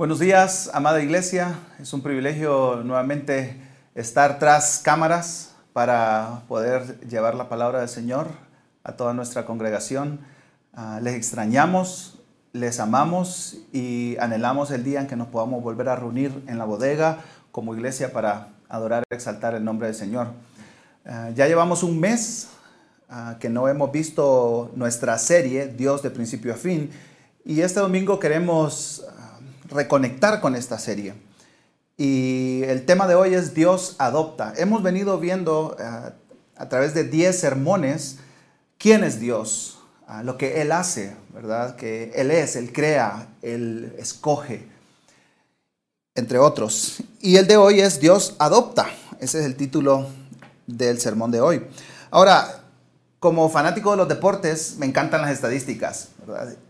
Buenos días, amada iglesia. Es un privilegio nuevamente estar tras cámaras para poder llevar la palabra del Señor a toda nuestra congregación. Ah, les extrañamos, les amamos y anhelamos el día en que nos podamos volver a reunir en la bodega como iglesia para adorar y exaltar el nombre del Señor. Ah, ya llevamos un mes ah, que no hemos visto nuestra serie Dios de principio a fin y este domingo queremos reconectar con esta serie. Y el tema de hoy es Dios adopta. Hemos venido viendo eh, a través de 10 sermones quién es Dios, lo que Él hace, ¿verdad? Que Él es, Él crea, Él escoge, entre otros. Y el de hoy es Dios adopta. Ese es el título del sermón de hoy. Ahora, como fanático de los deportes, me encantan las estadísticas.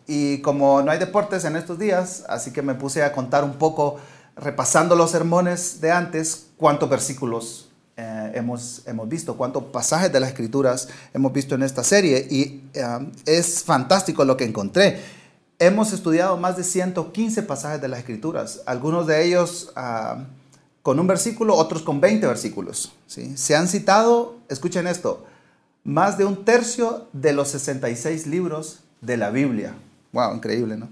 Y como no hay deportes en estos días, así que me puse a contar un poco, repasando los sermones de antes, cuántos versículos eh, hemos, hemos visto, cuántos pasajes de las escrituras hemos visto en esta serie. Y eh, es fantástico lo que encontré. Hemos estudiado más de 115 pasajes de las escrituras, algunos de ellos ah, con un versículo, otros con 20 versículos. ¿sí? Se han citado, escuchen esto, más de un tercio de los 66 libros de la Biblia. Wow, increíble, ¿no?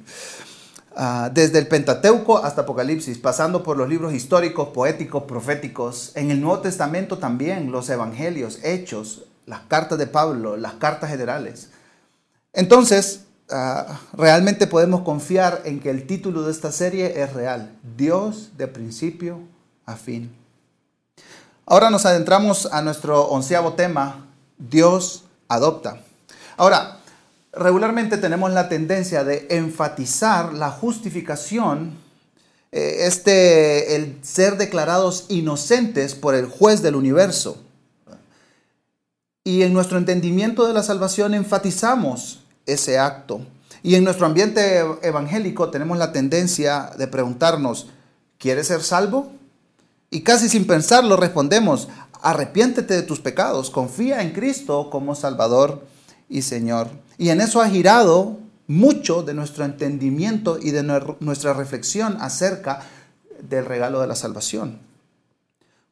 Ah, desde el Pentateuco hasta Apocalipsis, pasando por los libros históricos, poéticos, proféticos, en el Nuevo Testamento también, los evangelios, hechos, las cartas de Pablo, las cartas generales. Entonces, ah, realmente podemos confiar en que el título de esta serie es real, Dios de principio a fin. Ahora nos adentramos a nuestro onceavo tema, Dios adopta. Ahora, regularmente tenemos la tendencia de enfatizar la justificación, eh, este, el ser declarados inocentes por el juez del universo. Y en nuestro entendimiento de la salvación enfatizamos ese acto. Y en nuestro ambiente evangélico tenemos la tendencia de preguntarnos, ¿quieres ser salvo? Y casi sin pensarlo respondemos, arrepiéntete de tus pecados, confía en Cristo como Salvador y Señor. Y en eso ha girado mucho de nuestro entendimiento y de nuestra reflexión acerca del regalo de la salvación.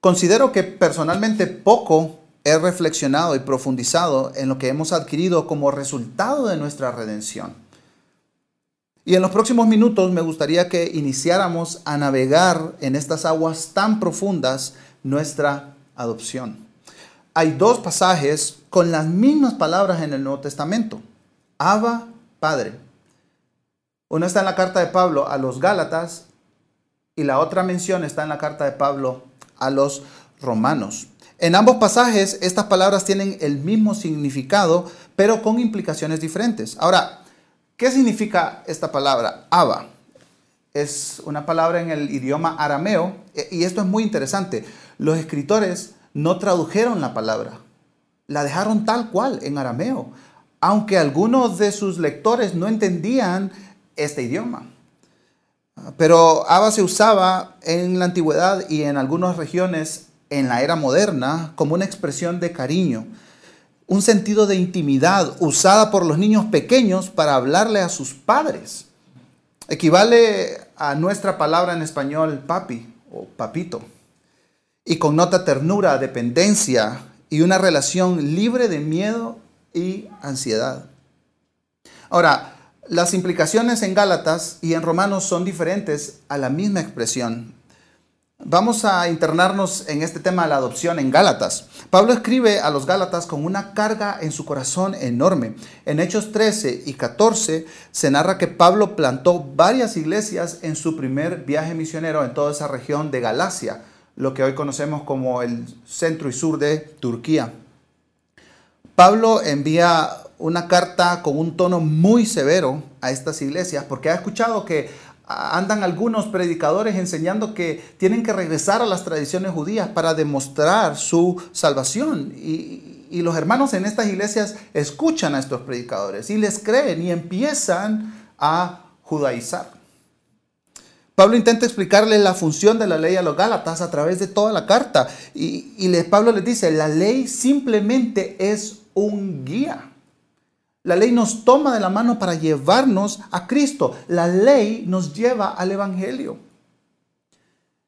Considero que personalmente poco he reflexionado y profundizado en lo que hemos adquirido como resultado de nuestra redención. Y en los próximos minutos me gustaría que iniciáramos a navegar en estas aguas tan profundas nuestra adopción. Hay dos pasajes con las mismas palabras en el Nuevo Testamento. Abba, Padre. Una está en la carta de Pablo a los Gálatas y la otra mención está en la carta de Pablo a los Romanos. En ambos pasajes estas palabras tienen el mismo significado, pero con implicaciones diferentes. Ahora, ¿qué significa esta palabra? Abba. Es una palabra en el idioma arameo y esto es muy interesante. Los escritores no tradujeron la palabra, la dejaron tal cual en arameo, aunque algunos de sus lectores no entendían este idioma. Pero Abba se usaba en la antigüedad y en algunas regiones en la era moderna como una expresión de cariño, un sentido de intimidad usada por los niños pequeños para hablarle a sus padres. Equivale a nuestra palabra en español papi o papito y connota ternura, dependencia y una relación libre de miedo y ansiedad. Ahora, las implicaciones en Gálatas y en Romanos son diferentes a la misma expresión. Vamos a internarnos en este tema de la adopción en Gálatas. Pablo escribe a los Gálatas con una carga en su corazón enorme. En Hechos 13 y 14 se narra que Pablo plantó varias iglesias en su primer viaje misionero en toda esa región de Galacia lo que hoy conocemos como el centro y sur de Turquía. Pablo envía una carta con un tono muy severo a estas iglesias porque ha escuchado que andan algunos predicadores enseñando que tienen que regresar a las tradiciones judías para demostrar su salvación. Y, los hermanos en estas iglesias escuchan a estos predicadores y les creen y empiezan a judaizar. Pablo intenta explicarle la función de la ley a los Gálatas a través de toda la carta. Y, Pablo les dice, la ley simplemente es un guía. La ley nos toma de la mano para llevarnos a Cristo. La ley nos lleva al Evangelio.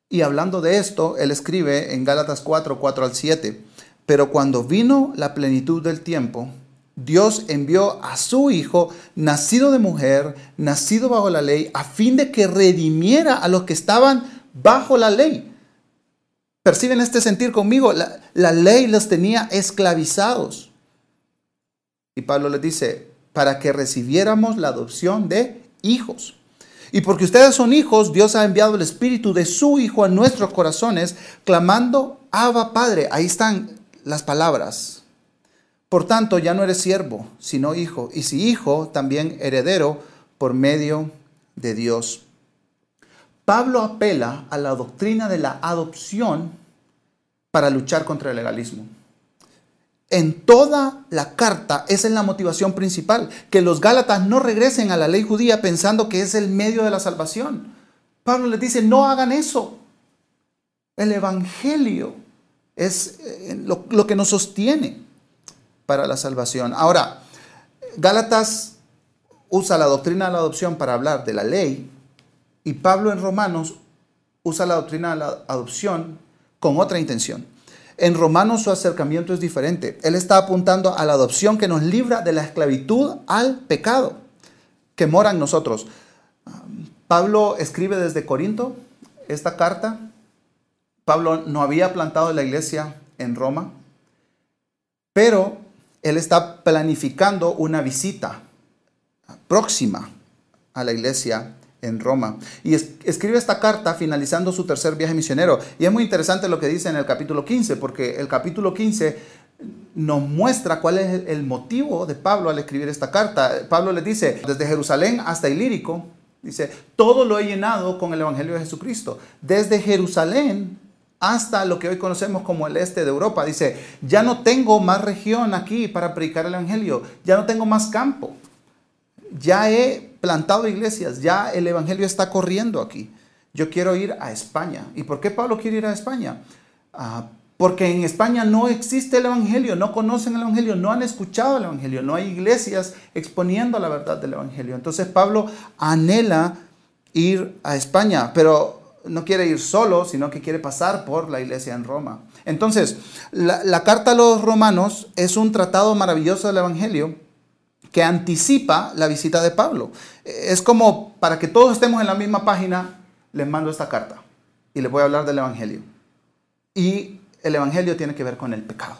Y hablando de esto, él escribe en Gálatas 4, 4 al 7, pero cuando vino la plenitud del tiempo, Dios envió a su Hijo, nacido de mujer, nacido bajo la ley, a fin de que redimiera a los que estaban bajo la ley. ¿Perciben este sentir conmigo? La, ley los tenía esclavizados. Y Pablo les dice, para que recibiéramos la adopción de hijos. Y porque ustedes son hijos, Dios ha enviado el Espíritu de su Hijo a nuestros corazones, clamando, Abba Padre. Ahí están las palabras. Por tanto, ya no eres siervo, sino hijo. Y si hijo, también heredero por medio de Dios. Pablo apela a la doctrina de la adopción para luchar contra el legalismo en toda la carta, esa es la motivación principal, que los Gálatas no regresen a la ley judía pensando que es el medio de la salvación. Pablo les dice, no hagan eso. El Evangelio es eh, lo, lo que nos sostiene para la salvación. Ahora, Gálatas usa la doctrina de la adopción para hablar de la ley y Pablo en Romanos usa la doctrina de la adopción con otra intención. En Romanos su acercamiento es diferente. Él está apuntando a la adopción que nos libra de la esclavitud al pecado que mora en nosotros. Pablo escribe desde Corinto esta carta. Pablo no había plantado la iglesia en Roma, pero él está planificando una visita próxima a la iglesia en Roma. Y escribe esta carta finalizando su tercer viaje misionero. Y es muy interesante lo que dice en el capítulo 15, porque el capítulo 15 nos muestra cuál es el motivo de Pablo al escribir esta carta. Pablo le dice, desde Jerusalén hasta Ilírico, dice, todo lo he llenado con el Evangelio de Jesucristo. Desde Jerusalén hasta lo que hoy conocemos como el este de Europa. Dice, ya no tengo más región aquí para predicar el Evangelio, ya no tengo más campo ya he plantado iglesias, ya el Evangelio está corriendo aquí. Yo quiero ir a España. ¿Y por qué Pablo quiere ir a España? Ah, porque en España no existe el Evangelio, no conocen el Evangelio, no han escuchado el Evangelio, no hay iglesias exponiendo la verdad del Evangelio. Entonces Pablo anhela ir a España, pero no quiere ir solo, sino que quiere pasar por la iglesia en Roma. Entonces, la, carta a los romanos es un tratado maravilloso del Evangelio que anticipa la visita de Pablo. Es como para que todos estemos en la misma página, les mando esta carta y les voy a hablar del Evangelio. Y el Evangelio tiene que ver con el pecado.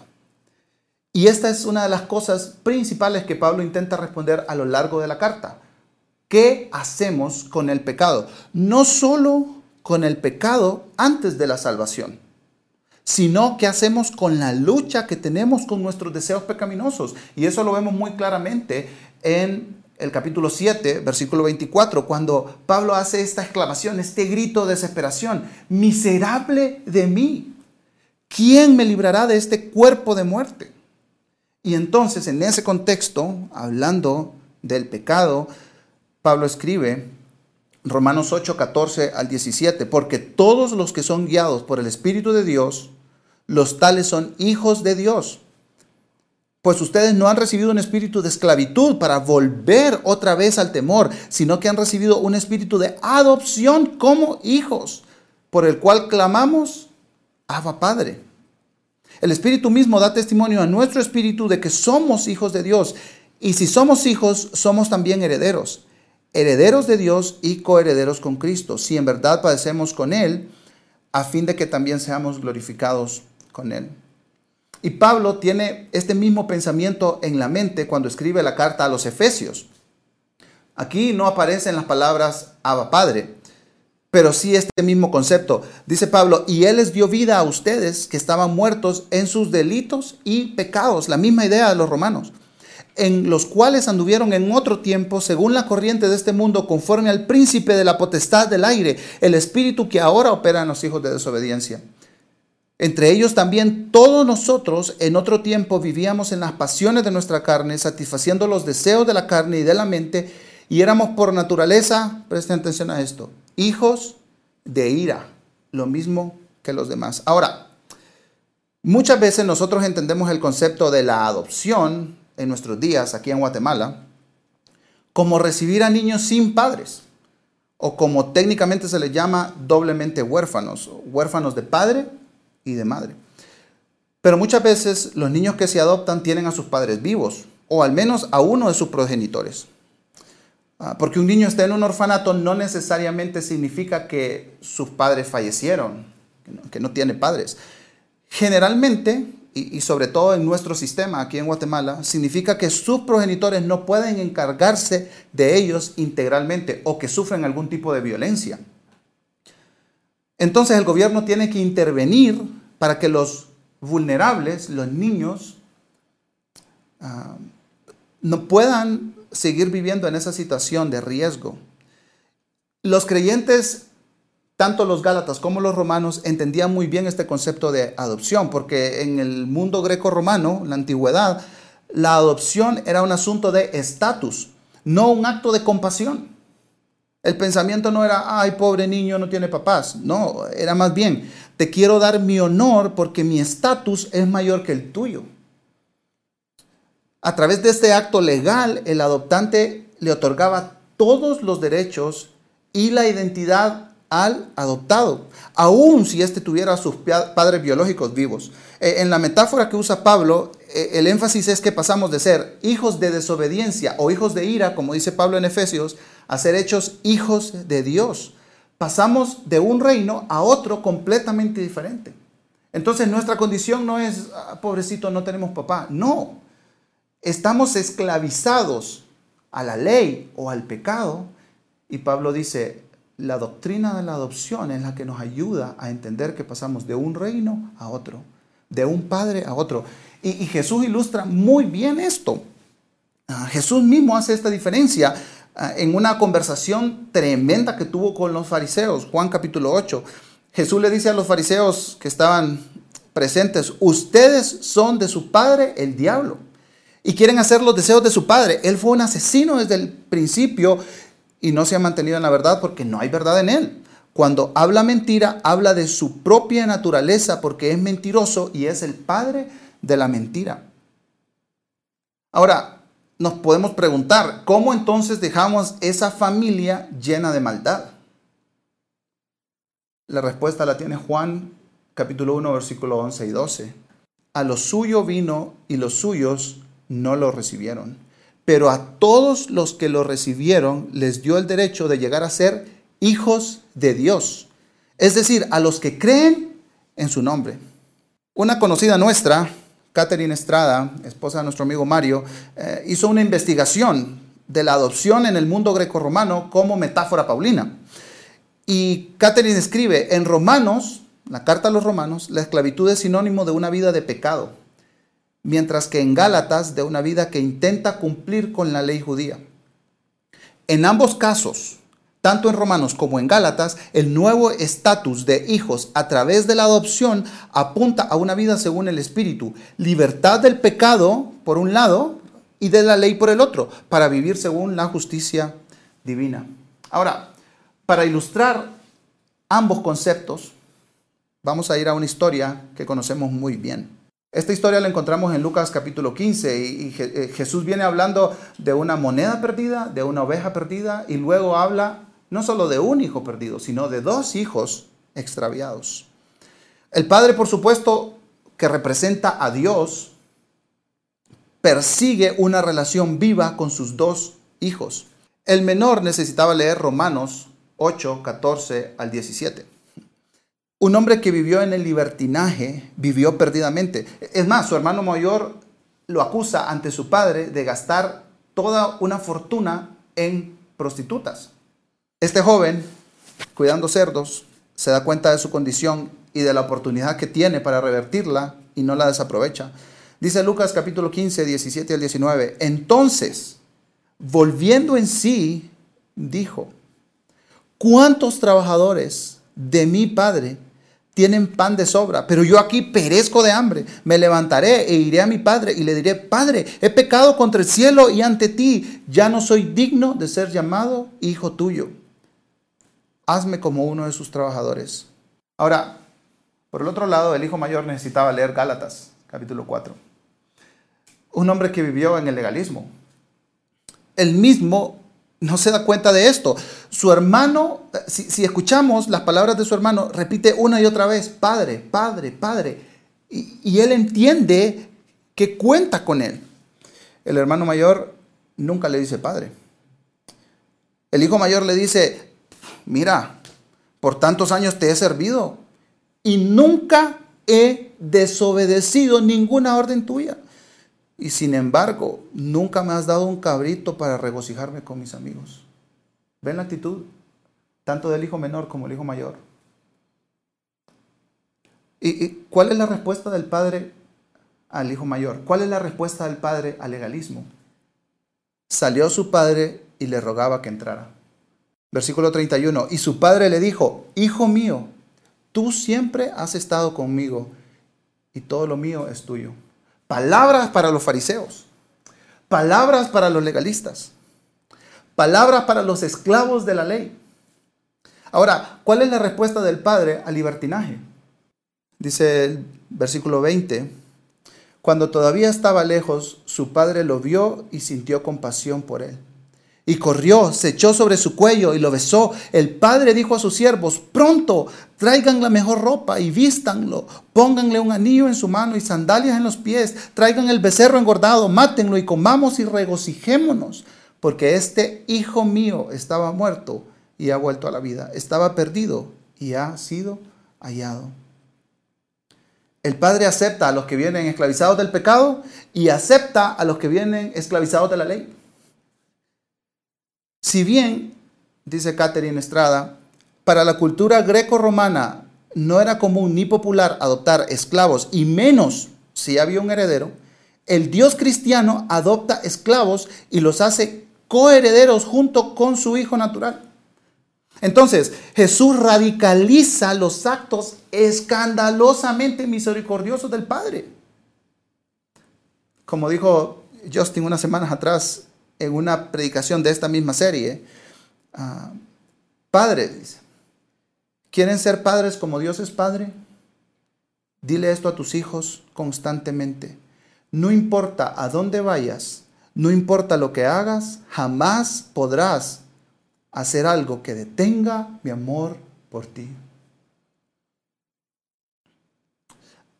Y esta es una de las cosas principales que Pablo intenta responder a lo largo de la carta. ¿Qué hacemos con el pecado? No solo con el pecado antes de la salvación sino qué hacemos con la lucha que tenemos con nuestros deseos pecaminosos. Y eso lo vemos muy claramente en el capítulo 7, versículo 24, cuando Pablo hace esta exclamación, este grito de desesperación, miserable de mí, ¿quién me librará de este cuerpo de muerte? Y entonces en ese contexto, hablando del pecado, Pablo escribe Romanos 8, 14 al 17, porque todos los que son guiados por el Espíritu de Dios, los tales son hijos de Dios. Pues ustedes no han recibido un espíritu de esclavitud para volver otra vez al temor, sino que han recibido un espíritu de adopción como hijos, por el cual clamamos, Abba Padre. El Espíritu mismo da testimonio a nuestro espíritu de que somos hijos de Dios. Y si somos hijos, somos también herederos. Herederos de Dios y coherederos con Cristo. Si en verdad padecemos con Él, a fin de que también seamos glorificados con él. Y Pablo tiene este mismo pensamiento en la mente cuando escribe la carta a los Efesios. Aquí no aparecen las palabras Abba Padre, pero sí este mismo concepto. Dice Pablo, y Él les dio vida a ustedes que estaban muertos en sus delitos y pecados. La misma idea de los romanos en los cuales anduvieron en otro tiempo según la corriente de este mundo, conforme al príncipe de la potestad del aire, el espíritu que ahora opera en los hijos de desobediencia entre ellos también todos nosotros en otro tiempo vivíamos en las pasiones de nuestra carne, satisfaciendo los deseos de la carne y de la mente, y éramos por naturaleza, presten atención a esto, hijos de ira, lo mismo que los demás. Ahora, muchas veces nosotros entendemos el concepto de la adopción en nuestros días aquí en Guatemala como recibir a niños sin padres, o como técnicamente se les llama doblemente huérfanos, huérfanos de padre y de madre. Pero muchas veces los niños que se adoptan tienen a sus padres vivos, o al menos a uno de sus progenitores. Ah, porque un niño esté en un orfanato no necesariamente significa que sus padres fallecieron, que no tiene padres. Generalmente y, sobre todo en nuestro sistema aquí en Guatemala, significa que sus progenitores no pueden encargarse de ellos integralmente o que sufren algún tipo de violencia. Entonces el gobierno tiene que intervenir para que los vulnerables, los niños, ah, no puedan seguir viviendo en esa situación de riesgo. Los creyentes tanto los Gálatas como los romanos entendían muy bien este concepto de adopción, porque en el mundo greco-romano, la antigüedad, la adopción era un asunto de estatus, no un acto de compasión. El pensamiento no era, ay, pobre niño, no tiene papás. No, era más bien, te quiero dar mi honor porque mi estatus es mayor que el tuyo. A través de este acto legal, el adoptante le otorgaba todos los derechos y la identidad al adoptado, aun si éste tuviera a sus padres biológicos vivos. Eh, en la metáfora que usa Pablo, eh, el énfasis es que pasamos de ser hijos de desobediencia o hijos de ira, como dice Pablo en Efesios, a ser hechos hijos de Dios. Pasamos de un reino a otro completamente diferente. Entonces nuestra condición no es, ah, pobrecito, no tenemos papá. No, estamos esclavizados a la ley o al pecado. Y Pablo dice, la doctrina de la adopción es la que nos ayuda a entender que pasamos de un reino a otro, de un padre a otro. Y, Jesús ilustra muy bien esto. Ah, Jesús mismo hace esta diferencia ah, en una conversación tremenda que tuvo con los fariseos, Juan capítulo 8. Jesús le dice a los fariseos que estaban presentes, ustedes son de su padre el diablo y quieren hacer los deseos de su padre. Él fue un asesino desde el principio y no se ha mantenido en la verdad porque no hay verdad en él. Cuando habla mentira, habla de su propia naturaleza porque es mentiroso y es el padre de la mentira. Ahora, nos podemos preguntar, ¿cómo entonces dejamos esa familia llena de maldad? La respuesta la tiene Juan capítulo 1 versículo 11 y 12. A lo suyo vino y los suyos no lo recibieron pero a todos los que lo recibieron les dio el derecho de llegar a ser hijos de Dios, es decir, a los que creen en su nombre. Una conocida nuestra, Catherine Estrada, esposa de nuestro amigo Mario, eh, hizo una investigación de la adopción en el mundo grecorromano como metáfora paulina. Y Catherine escribe, en Romanos, la carta a los romanos, la esclavitud es sinónimo de una vida de pecado mientras que en Gálatas de una vida que intenta cumplir con la ley judía. En ambos casos, tanto en Romanos como en Gálatas, el nuevo estatus de hijos a través de la adopción apunta a una vida según el Espíritu, libertad del pecado por un lado y de la ley por el otro, para vivir según la justicia divina. Ahora, para ilustrar ambos conceptos, vamos a ir a una historia que conocemos muy bien. Esta historia la encontramos en Lucas capítulo 15 y, eh, Jesús viene hablando de una moneda perdida, de una oveja perdida y luego habla no solo de un hijo perdido, sino de dos hijos extraviados. El padre, por supuesto, que representa a Dios, persigue una relación viva con sus dos hijos. El menor necesitaba leer Romanos 8, 14 al 17. Un hombre que vivió en el libertinaje vivió perdidamente. Es más, su hermano mayor lo acusa ante su padre de gastar toda una fortuna en prostitutas. Este joven, cuidando cerdos, se da cuenta de su condición y de la oportunidad que tiene para revertirla y no la desaprovecha. Dice Lucas capítulo 15, 17 al 19. Entonces, volviendo en sí, dijo, ¿cuántos trabajadores de mi padre tienen pan de sobra, pero yo aquí perezco de hambre. Me levantaré e iré a mi padre y le diré, Padre, he pecado contra el cielo y ante ti, ya no soy digno de ser llamado hijo tuyo. Hazme como uno de sus trabajadores. Ahora, por el otro lado, el hijo mayor necesitaba leer Gálatas, capítulo 4. un hombre que vivió en el legalismo. Él mismo no se da cuenta de esto. Su hermano, si, escuchamos las palabras de su hermano, repite una y otra vez, Padre, Padre, Padre. Y, y él entiende que cuenta con él. El hermano mayor nunca le dice Padre. El hijo mayor le dice, mira, por tantos años te he servido y nunca he desobedecido ninguna orden tuya. Y sin embargo, nunca me has dado un cabrito para regocijarme con mis amigos. ¿Ven la actitud? Tanto del hijo menor como del hijo mayor. ¿Y, cuál es la respuesta del padre al hijo mayor? ¿Cuál es la respuesta del padre al legalismo? Salió su padre y le rogaba que entrara. Versículo 31. Y su padre le dijo, Hijo mío, tú siempre has estado conmigo y todo lo mío es tuyo. Palabras para los fariseos, palabras para los legalistas, palabras para los esclavos de la ley. Ahora, ¿cuál es la respuesta del Padre al libertinaje? Dice el versículo 20, cuando todavía estaba lejos, su padre lo vio y sintió compasión por él y corrió, se echó sobre su cuello y lo besó. El padre dijo a sus siervos, pronto, traigan la mejor ropa y vístanlo, pónganle un anillo en su mano y sandalias en los pies, traigan el becerro engordado, mátenlo y comamos y regocijémonos, porque este hijo mío estaba muerto y ha vuelto a la vida, estaba perdido y ha sido hallado. El Padre acepta a los que vienen esclavizados del pecado y acepta a los que vienen esclavizados de la ley. Si bien, dice Catherine Estrada, para la cultura greco-romana no era común ni popular adoptar esclavos y menos si había un heredero, el Dios cristiano adopta esclavos y los hace coherederos junto con su hijo natural. Entonces, Jesús radicaliza los actos escandalosamente misericordiosos del Padre. Como dijo Justin unas semanas atrás, en una predicación de esta misma serie, uh, padres, ¿quieren ser padres como Dios es padre? Dile esto a tus hijos constantemente. No importa a dónde vayas, no importa lo que hagas, jamás podrás hacer algo que detenga mi amor por ti.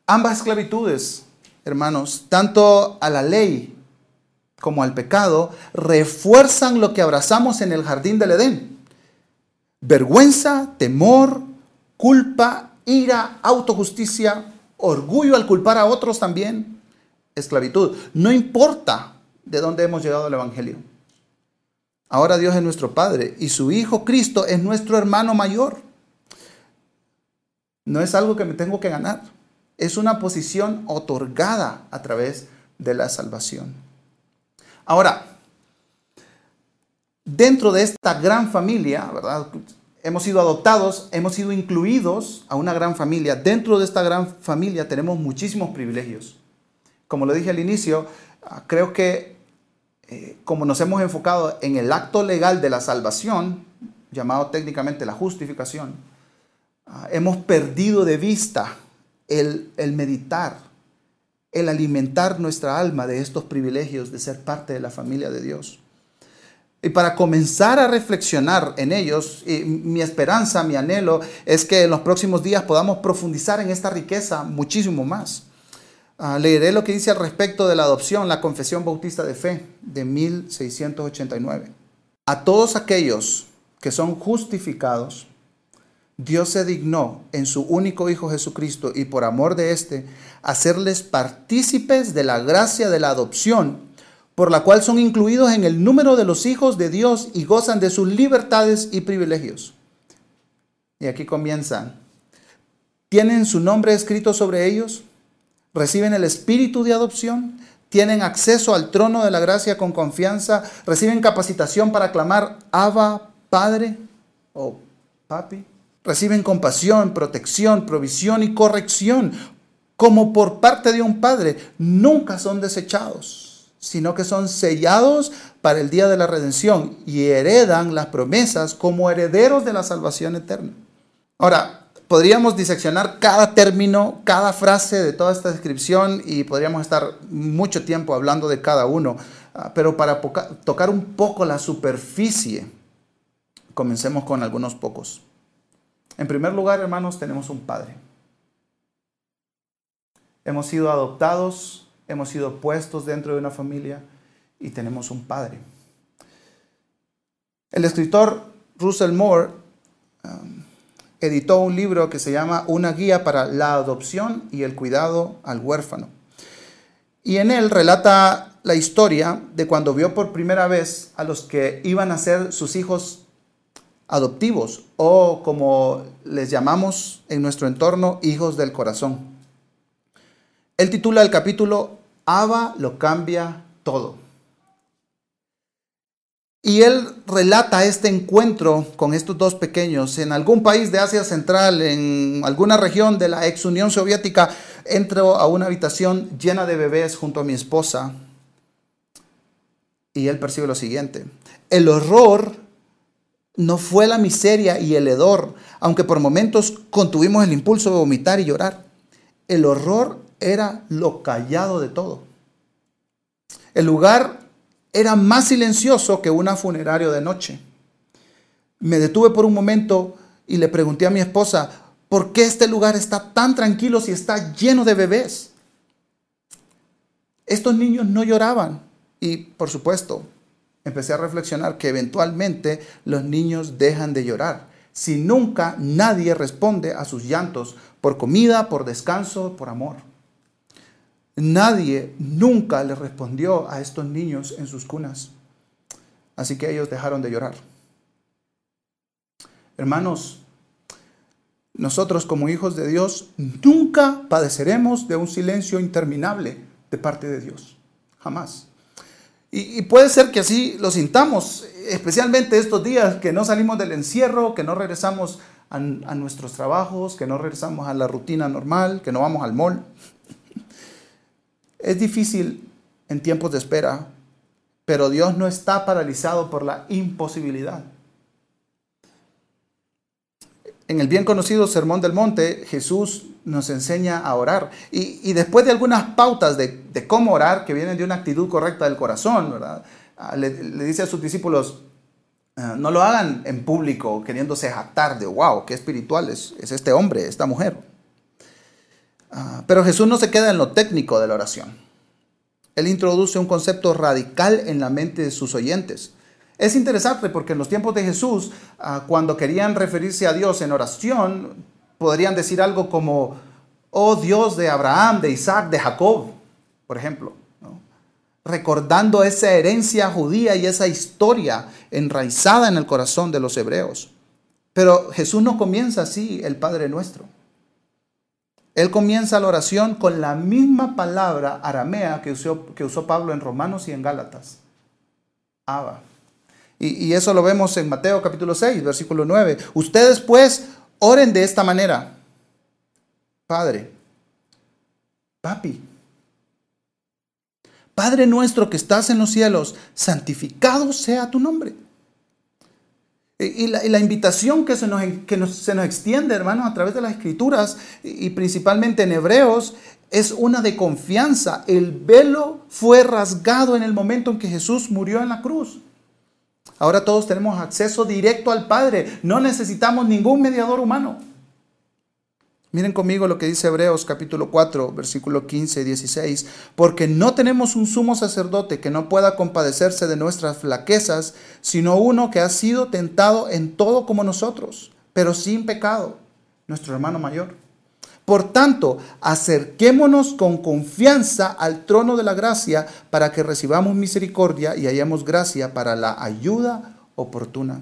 Ambas esclavitudes, hermanos, tanto a la ley como al pecado, refuerzan lo que abrazamos en el jardín del Edén. Vergüenza, temor, culpa, ira, autojusticia, orgullo al culpar a otros también, esclavitud. No importa de dónde hemos llegado al Evangelio. Ahora Dios es nuestro Padre y su Hijo Cristo es nuestro hermano mayor. No es algo que me tengo que ganar. Es una posición otorgada a través de la salvación. Ahora, dentro de esta gran familia, ¿verdad? Hemos sido adoptados, hemos sido incluidos a una gran familia. Dentro de esta gran familia tenemos muchísimos privilegios. Como lo dije al inicio, ah, creo que eh, como nos hemos enfocado en el acto legal de la salvación, llamado técnicamente la justificación, ah, hemos perdido de vista el, el meditar el alimentar nuestra alma de estos privilegios de ser parte de la familia de Dios. Y para comenzar a reflexionar en ellos, mi esperanza, mi anhelo es que en los próximos días podamos profundizar en esta riqueza muchísimo más. Ah, leeré lo que dice al respecto de la adopción, la Confesión Bautista de Fe de 1689. A todos aquellos que son justificados, Dios se dignó en su único Hijo Jesucristo y por amor de éste hacerles partícipes de la gracia de la adopción, por la cual son incluidos en el número de los hijos de Dios y gozan de sus libertades y privilegios. Y aquí comienzan. ¿Tienen su nombre escrito sobre ellos? ¿Reciben el espíritu de adopción? ¿Tienen acceso al trono de la gracia con confianza? ¿Reciben capacitación para clamar Abba, Padre o Papi? Reciben compasión, protección, provisión y corrección como por parte de un padre. Nunca son desechados, sino que son sellados para el día de la redención y heredan las promesas como herederos de la salvación eterna. Ahora, podríamos diseccionar cada término, cada frase de toda esta descripción y podríamos estar mucho tiempo hablando de cada uno. Ah, pero para tocar un poco la superficie, comencemos con algunos pocos. En primer lugar, hermanos, tenemos un Padre. Hemos sido adoptados, hemos sido puestos dentro de una familia y tenemos un Padre. El escritor Russell Moore um, editó un libro que se llama Una guía para la adopción y el cuidado al huérfano. Y en él relata la historia de cuando vio por primera vez a los que iban a ser sus hijos adoptivos o como les llamamos en nuestro entorno, hijos del corazón. Él titula el capítulo Ava lo cambia todo. Y él relata este encuentro con estos dos pequeños en algún país de Asia Central, en alguna región de la ex Unión Soviética. Entro a una habitación llena de bebés junto a mi esposa y él percibe lo siguiente. El horror no fue la miseria y el hedor, aunque por momentos contuvimos el impulso de vomitar y llorar. El horror era lo callado de todo. El lugar era más silencioso que una funerario de noche. Me detuve por un momento y le pregunté a mi esposa, ¿por qué este lugar está tan tranquilo si está lleno de bebés? Estos niños no lloraban y, por supuesto, empecé a reflexionar que eventualmente los niños dejan de llorar si nunca nadie responde a sus llantos por comida, por descanso, por amor. Nadie nunca le respondió a estos niños en sus cunas. Así que ellos dejaron de llorar. Hermanos, nosotros como hijos de Dios nunca padeceremos de un silencio interminable de parte de Dios. Jamás. Y, puede ser que así lo sintamos, especialmente estos días que no salimos del encierro, que no regresamos a, a nuestros trabajos, que no regresamos a la rutina normal, que no vamos al mall. Es difícil en tiempos de espera, pero Dios no está paralizado por la imposibilidad. En el bien conocido Sermón del Monte, Jesús nos enseña a orar. Y, después de algunas pautas de, cómo orar, que vienen de una actitud correcta del corazón, ¿verdad? Ah, le, dice a sus discípulos, ah, no lo hagan en público queriéndose jactar de, wow, qué espiritual es este hombre, esta mujer. Ah, pero Jesús no se queda en lo técnico de la oración. Él introduce un concepto radical en la mente de sus oyentes. Es interesante porque en los tiempos de Jesús, cuando querían referirse a Dios en oración, podrían decir algo como, oh Dios de Abraham, de Isaac, de Jacob, por ejemplo. Recordando esa herencia judía y esa historia enraizada en el corazón de los hebreos. Pero Jesús no comienza así el Padre nuestro. Él comienza la oración con la misma palabra aramea que usó, que usó Pablo en Romanos y en Gálatas. Abba. Y, y eso lo vemos en Mateo capítulo 6, versículo 9. Ustedes pues oren de esta manera. Padre, papi, Padre nuestro que estás en los cielos, santificado sea tu nombre. Y la, invitación que, se nos, que se nos extiende, hermanos, a través de las escrituras y principalmente en Hebreos, es una de confianza. El velo fue rasgado en el momento en que Jesús murió en la cruz. Ahora todos tenemos acceso directo al Padre. No necesitamos ningún mediador humano. Miren conmigo lo que dice Hebreos capítulo 4, versículo 15 y 16, porque no tenemos un sumo sacerdote que no pueda compadecerse de nuestras flaquezas, sino uno que ha sido tentado en todo como nosotros, pero sin pecado, nuestro hermano mayor. Por tanto, acerquémonos con confianza al trono de la gracia para que recibamos misericordia y hallemos gracia para la ayuda oportuna.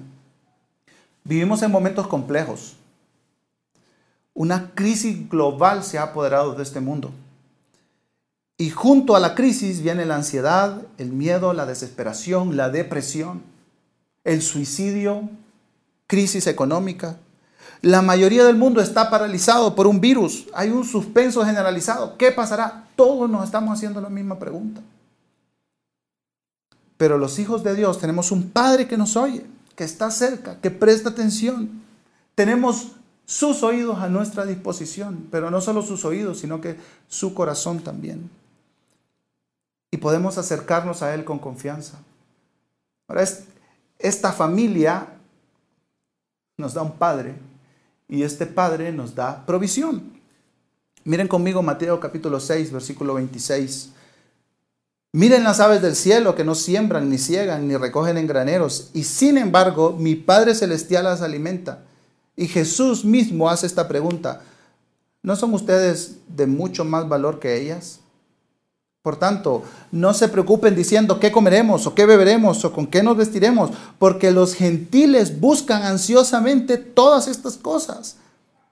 Vivimos en momentos complejos una crisis global se ha apoderado de este mundo. Y junto a la crisis viene la ansiedad, el miedo, la desesperación, la depresión, el suicidio, crisis económica. La mayoría del mundo está paralizado por un virus. Hay un suspenso generalizado. ¿Qué pasará? Todos nos estamos haciendo la misma pregunta. Pero los hijos de Dios tenemos un Padre que nos oye, que está cerca, que presta atención. Tenemos sus oídos a nuestra disposición, pero no solo sus oídos, sino que su corazón también. Y podemos acercarnos a Él con confianza. Ahora, esta familia nos da un padre y este padre nos da provisión. Miren conmigo Mateo capítulo 6, versículo 26. Miren las aves del cielo que no siembran, ni ciegan, ni recogen en graneros, y sin embargo mi Padre Celestial las alimenta. Y Jesús mismo hace esta pregunta, ¿no son ustedes de mucho más valor que ellas? Por tanto, no se preocupen diciendo qué comeremos o qué beberemos o con qué nos vestiremos, porque los gentiles buscan ansiosamente todas estas cosas,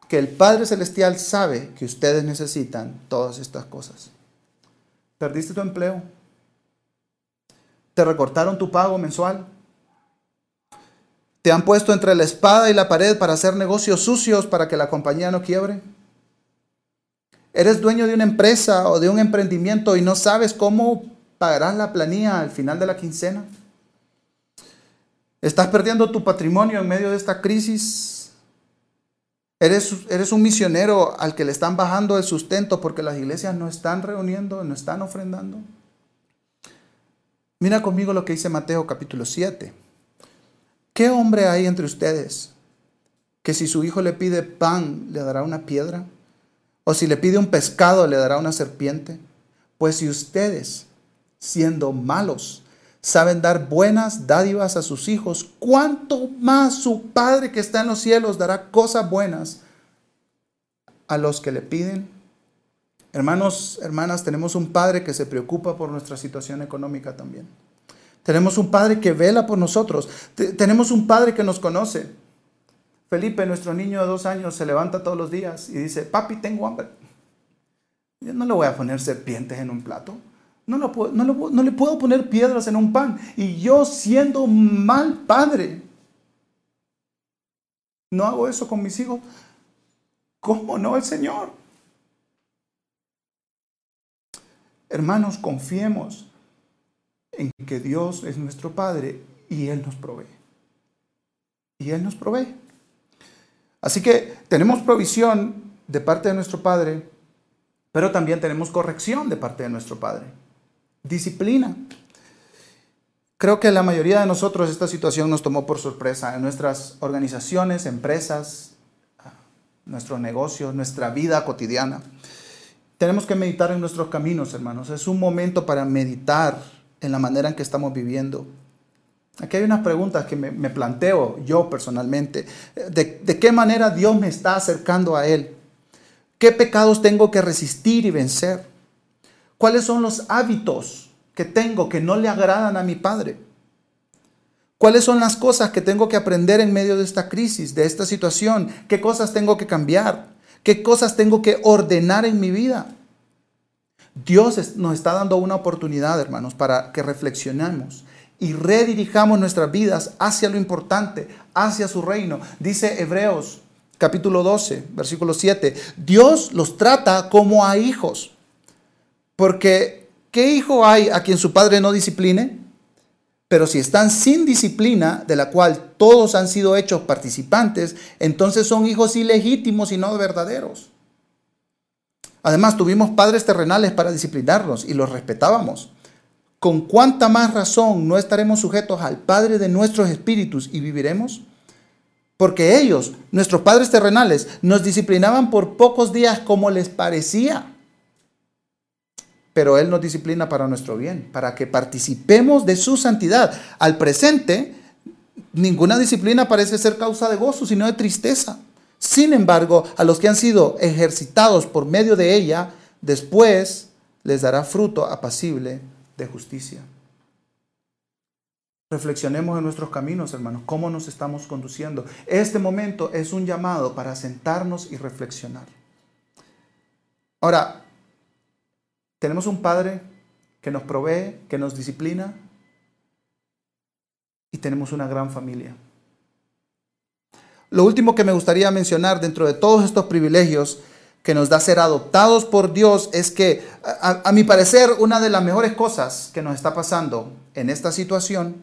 que el Padre Celestial sabe que ustedes necesitan todas estas cosas. ¿Perdiste tu empleo? ¿Te recortaron tu pago mensual? ¿Te han puesto entre la espada y la pared para hacer negocios sucios para que la compañía no quiebre? ¿Eres dueño de una empresa o de un emprendimiento y no sabes cómo pagarás la planilla al final de la quincena? ¿Estás perdiendo tu patrimonio en medio de esta crisis? ¿Eres, eres un misionero al que le están bajando el sustento porque las iglesias no están reuniendo, no están ofrendando? Mira conmigo lo que dice Mateo capítulo 7. ¿Qué hombre hay entre ustedes que si su hijo le pide pan, le dará una piedra? ¿O si le pide un pescado, le dará una serpiente? Pues si ustedes, siendo malos, saben dar buenas dádivas a sus hijos, ¿cuánto más su Padre que está en los cielos dará cosas buenas a los que le piden? Hermanos, hermanas, tenemos un Padre que se preocupa por nuestra situación económica también. Tenemos un Padre que vela por nosotros. tenemos un Padre que nos conoce. Felipe, nuestro niño de dos años, se levanta todos los días y dice, papi, tengo hambre. Yo no le voy a poner serpientes en un plato. No, no le puedo poner piedras en un pan. Y yo siendo mal padre, no hago eso con mis hijos. ¿Cómo no el Señor? Hermanos, confiemos en que Dios es nuestro Padre y Él nos provee. Y Él nos provee. Así que tenemos provisión de parte de nuestro Padre, pero también tenemos corrección de parte de nuestro Padre. Disciplina. Creo que la mayoría de nosotros esta situación nos tomó por sorpresa en nuestras organizaciones, empresas, nuestros negocios, nuestra vida cotidiana. Tenemos que meditar en nuestros caminos, hermanos. Es un momento para meditar en la manera en que estamos viviendo. Aquí hay unas preguntas que me, planteo yo personalmente. ¿De, ¿De, qué manera Dios me está acercando a Él? ¿Qué pecados tengo que resistir y vencer? ¿Cuáles son los hábitos que tengo que no le agradan a mi Padre? ¿Cuáles son las cosas que tengo que aprender en medio de esta crisis, de esta situación? ¿Qué cosas tengo que cambiar? ¿Qué cosas tengo que ordenar en mi vida? Dios nos está dando una oportunidad, hermanos, para que reflexionemos y redirijamos nuestras vidas hacia lo importante, hacia su reino. Dice Hebreos capítulo 12, versículo 7, Dios los trata como a hijos. Porque, ¿qué hijo hay a quien su padre no discipline? Pero si están sin disciplina, de la cual todos han sido hechos participantes, entonces son hijos ilegítimos y no verdaderos. Además, tuvimos padres terrenales para disciplinarnos y los respetábamos. ¿Con cuánta más razón no estaremos sujetos al Padre de nuestros espíritus y viviremos? Porque ellos, nuestros padres terrenales, nos disciplinaban por pocos días como les parecía. Pero Él nos disciplina para nuestro bien, para que participemos de su santidad. Al presente, ninguna disciplina parece ser causa de gozo, sino de tristeza. Sin embargo, a los que han sido ejercitados por medio de ella, después les dará fruto apacible de justicia. Reflexionemos en nuestros caminos, hermanos, cómo nos estamos conduciendo. Este momento es un llamado para sentarnos y reflexionar. Ahora, tenemos un Padre que nos provee, que nos disciplina y tenemos una gran familia. Lo último que me gustaría mencionar dentro de todos estos privilegios que nos da ser adoptados por Dios es que, a, mi parecer, una de las mejores cosas que nos está pasando en esta situación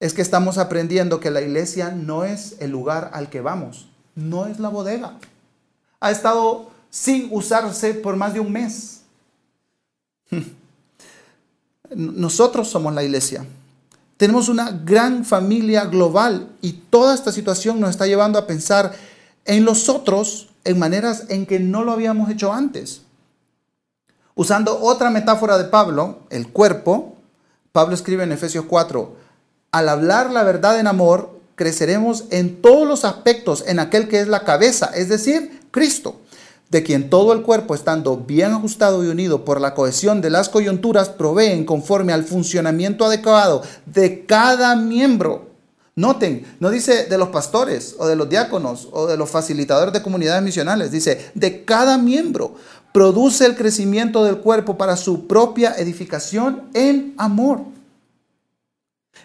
es que estamos aprendiendo que la iglesia no es el lugar al que vamos, no es la bodega. Ha estado sin usarse por más de un mes. Nosotros somos la iglesia. Tenemos una gran familia global y toda esta situación nos está llevando a pensar en los otros en maneras en que no lo habíamos hecho antes. Usando otra metáfora de Pablo, el cuerpo, Pablo escribe en Efesios 4, al hablar la verdad en amor, creceremos en todos los aspectos en aquel que es la cabeza, es decir, Cristo de quien todo el cuerpo, estando bien ajustado y unido por la cohesión de las coyunturas, proveen conforme al funcionamiento adecuado de cada miembro. Noten, no dice de los pastores o de los diáconos o de los facilitadores de comunidades misionales, dice de cada miembro. Produce el crecimiento del cuerpo para su propia edificación en amor.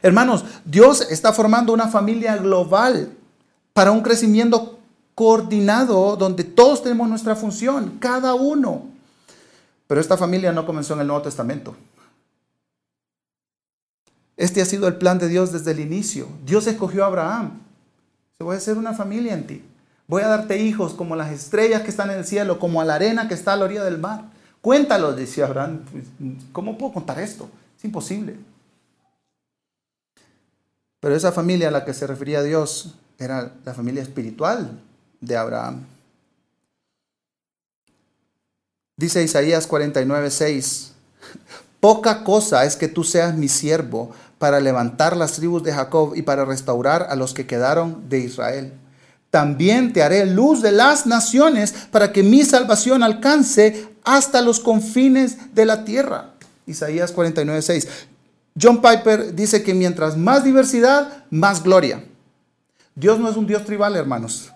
Hermanos, Dios está formando una familia global para un crecimiento coordinado donde todos tenemos nuestra función, cada uno. Pero esta familia no comenzó en el Nuevo Testamento. Este ha sido el plan de Dios desde el inicio. Dios escogió a Abraham. Se voy a hacer una familia en ti. Voy a darte hijos como las estrellas que están en el cielo, como a la arena que está a la orilla del mar. Cuéntalo, decía Abraham. Pues, ¿Cómo puedo contar esto? Es imposible. Pero esa familia a la que se refería Dios era la familia espiritual de Abraham. Dice Isaías 49, 6, poca cosa es que tú seas mi siervo para levantar las tribus de Jacob y para restaurar a los que quedaron de Israel. También te haré luz de las naciones para que mi salvación alcance hasta los confines de la tierra. Isaías 49, 6. John Piper dice que mientras más diversidad, más gloria. Dios no es un Dios tribal, hermanos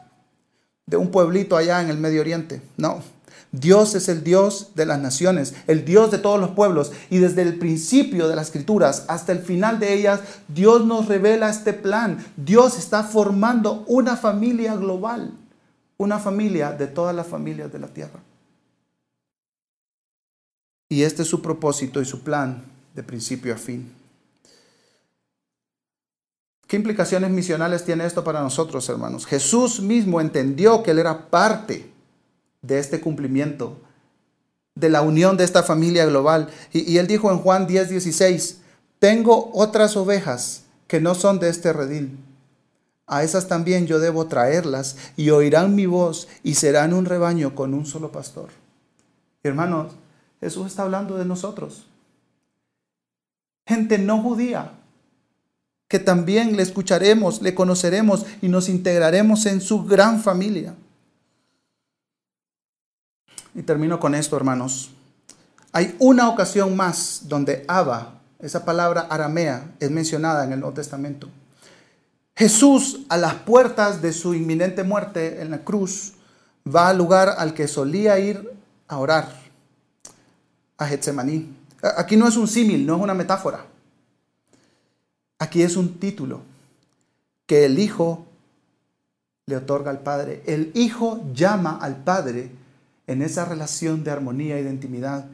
de un pueblito allá en el Medio Oriente. No. Dios es el Dios de las naciones, el Dios de todos los pueblos. Y desde el principio de las escrituras hasta el final de ellas, Dios nos revela este plan. Dios está formando una familia global, una familia de todas las familias de la tierra. Y este es su propósito y su plan de principio a fin. ¿Qué implicaciones misionales tiene esto para nosotros, hermanos? Jesús mismo entendió que Él era parte de este cumplimiento, de la unión de esta familia global. Y, Él dijo en Juan 10, 16, tengo otras ovejas que no son de este redil. A esas también yo debo traerlas y oirán mi voz y serán un rebaño con un solo pastor. Hermanos, Jesús está hablando de nosotros. Gente no judía, que también le escucharemos, le conoceremos y nos integraremos en su gran familia. Y termino con esto, hermanos. Hay una ocasión más donde Abba, esa palabra aramea, es mencionada en el Nuevo Testamento. Jesús, a las puertas de su inminente muerte en la cruz, va al lugar al que solía ir a orar, a Getsemaní. Aquí no es un símil, no es una metáfora. Aquí es un título que el Hijo le otorga al Padre. El Hijo llama al Padre en esa relación de armonía y de intimidad.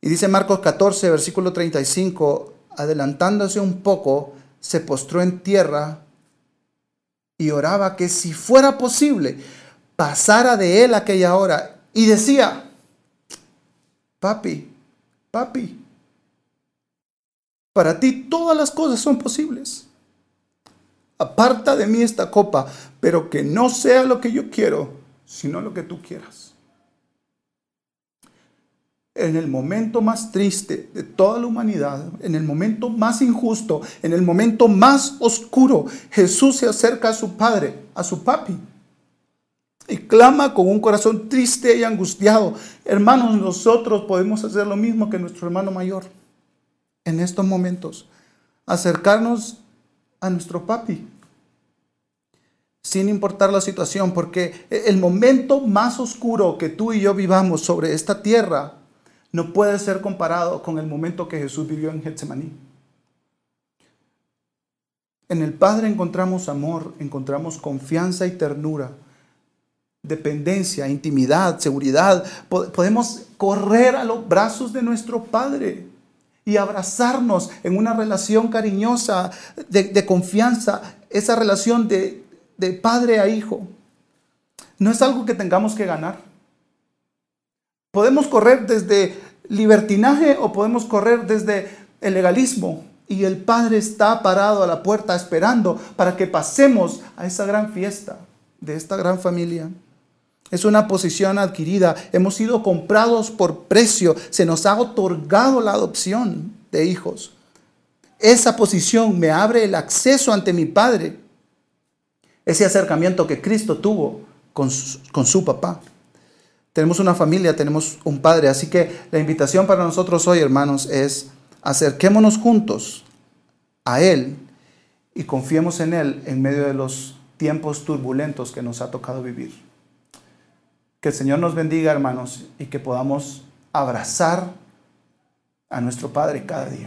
Y dice Marcos 14, versículo 35, adelantándose un poco, se postró en tierra y oraba que si fuera posible, pasara de él aquella hora. Y decía, papi, papi, para ti todas las cosas son posibles. Aparta de mí esta copa, pero que no sea lo que yo quiero, sino lo que tú quieras. En el momento más triste de toda la humanidad, en el momento más injusto, en el momento más oscuro, Jesús se acerca a su Padre, a su papi, y clama con un corazón triste y angustiado. Hermanos, nosotros podemos hacer lo mismo que nuestro hermano mayor en estos momentos, acercarnos a nuestro papi, sin importar la situación, porque el momento más oscuro que tú y yo vivamos sobre esta tierra no puede ser comparado con el momento que Jesús vivió en Getsemaní. En el Padre encontramos amor, encontramos confianza y ternura, dependencia, intimidad, seguridad. Podemos correr a los brazos de nuestro Padre y abrazarnos en una relación cariñosa, de, confianza, esa relación de, de padre a hijo. no es algo que tengamos que ganar. Podemos correr desde libertinaje o podemos correr desde el legalismo. Y el Padre está parado a la puerta esperando para que pasemos a esa gran fiesta de esta gran familia. Es una posición adquirida. Hemos sido comprados por precio. Se nos ha otorgado la adopción de hijos. Esa posición me abre el acceso ante mi Padre. Ese acercamiento que Cristo tuvo con su, con su papá. Tenemos una familia, tenemos un padre. Así que la invitación para nosotros hoy, hermanos, es acerquémonos juntos a Él y confiemos en Él en medio de los tiempos turbulentos que nos ha tocado vivir. Que el Señor nos bendiga, hermanos, y que podamos abrazar a nuestro Padre cada día.